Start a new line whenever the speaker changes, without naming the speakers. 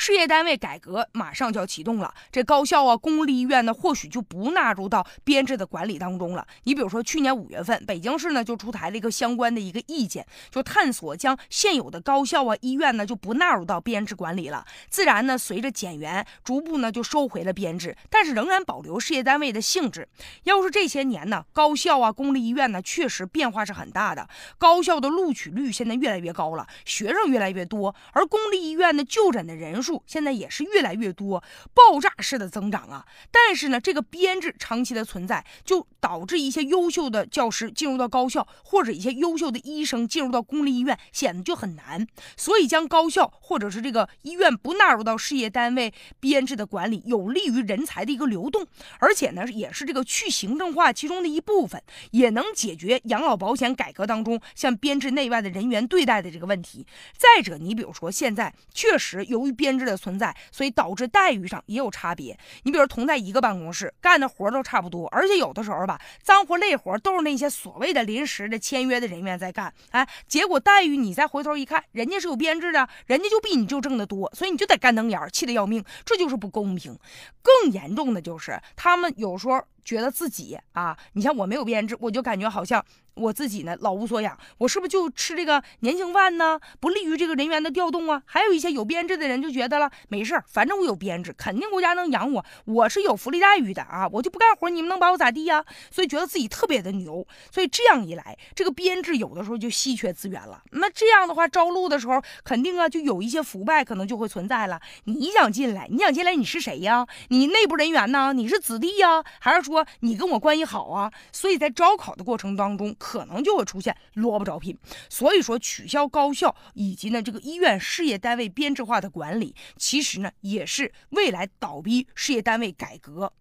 事业单位改革马上就要启动了，这高校啊、公立医院呢，或许就不纳入到编制的管理当中了。你比如说，去年五月份，北京市呢就出台了一个相关的一个意见，就探索将现有的高校啊、医院呢就不纳入到编制管理了。自然呢，随着减员，逐步呢就收回了编制，但是仍然保留事业单位的性质。要是这些年呢，高校啊、公立医院呢，确实变化是很大的，高校的录取率现在越来越高了，学生越来越多，而公立医院的就诊的人数现在也是越来越多，爆炸式的增长啊！但是呢，这个编制长期的存在，就导致一些优秀的教师进入到高校，或者一些优秀的医生进入到公立医院，显得就很难。所以，将高校或者是这个医院不纳入到事业单位编制的管理，有利于人才的一个流动，而且呢，也是这个去行政化其中的一部分，也能解决养老保险改革当中像编制内外的人员对待的这个问题。再者，你比如说现在确实由于编制制的存在，所以导致待遇上也有差别。你比如同在一个办公室干的活都差不多，而且有的时候吧，脏活累活都是那些所谓的临时的签约的人员在干，哎，结果待遇你再回头一看，人家是有编制的，人家就比你就挣得多，所以你就得干瞪眼，气得要命，这就是不公平。更严重的就是他们有时候觉得自己啊，你像我没有编制，我就感觉好像。我自己呢，老无所养，我是不是就吃这个年轻饭呢？不利于这个人员的调动啊。还有一些有编制的人就觉得了，没事儿，反正我有编制，肯定国家能养我，我是有福利待遇的啊，我就不干活，你们能把我咋地呀？所以觉得自己特别的牛。所以这样一来，这个编制有的时候就稀缺资源了。那这样的话，招录的时候肯定啊，就有一些腐败可能就会存在了。你想进来，你想进来，你是谁呀？你内部人员呢？你是子弟呀？还是说你跟我关系好啊？所以在招考的过程当中。可能就会出现萝卜招聘，所以说取消高校以及呢这个医院事业单位编制化的管理，其实呢也是未来倒逼事业单位改革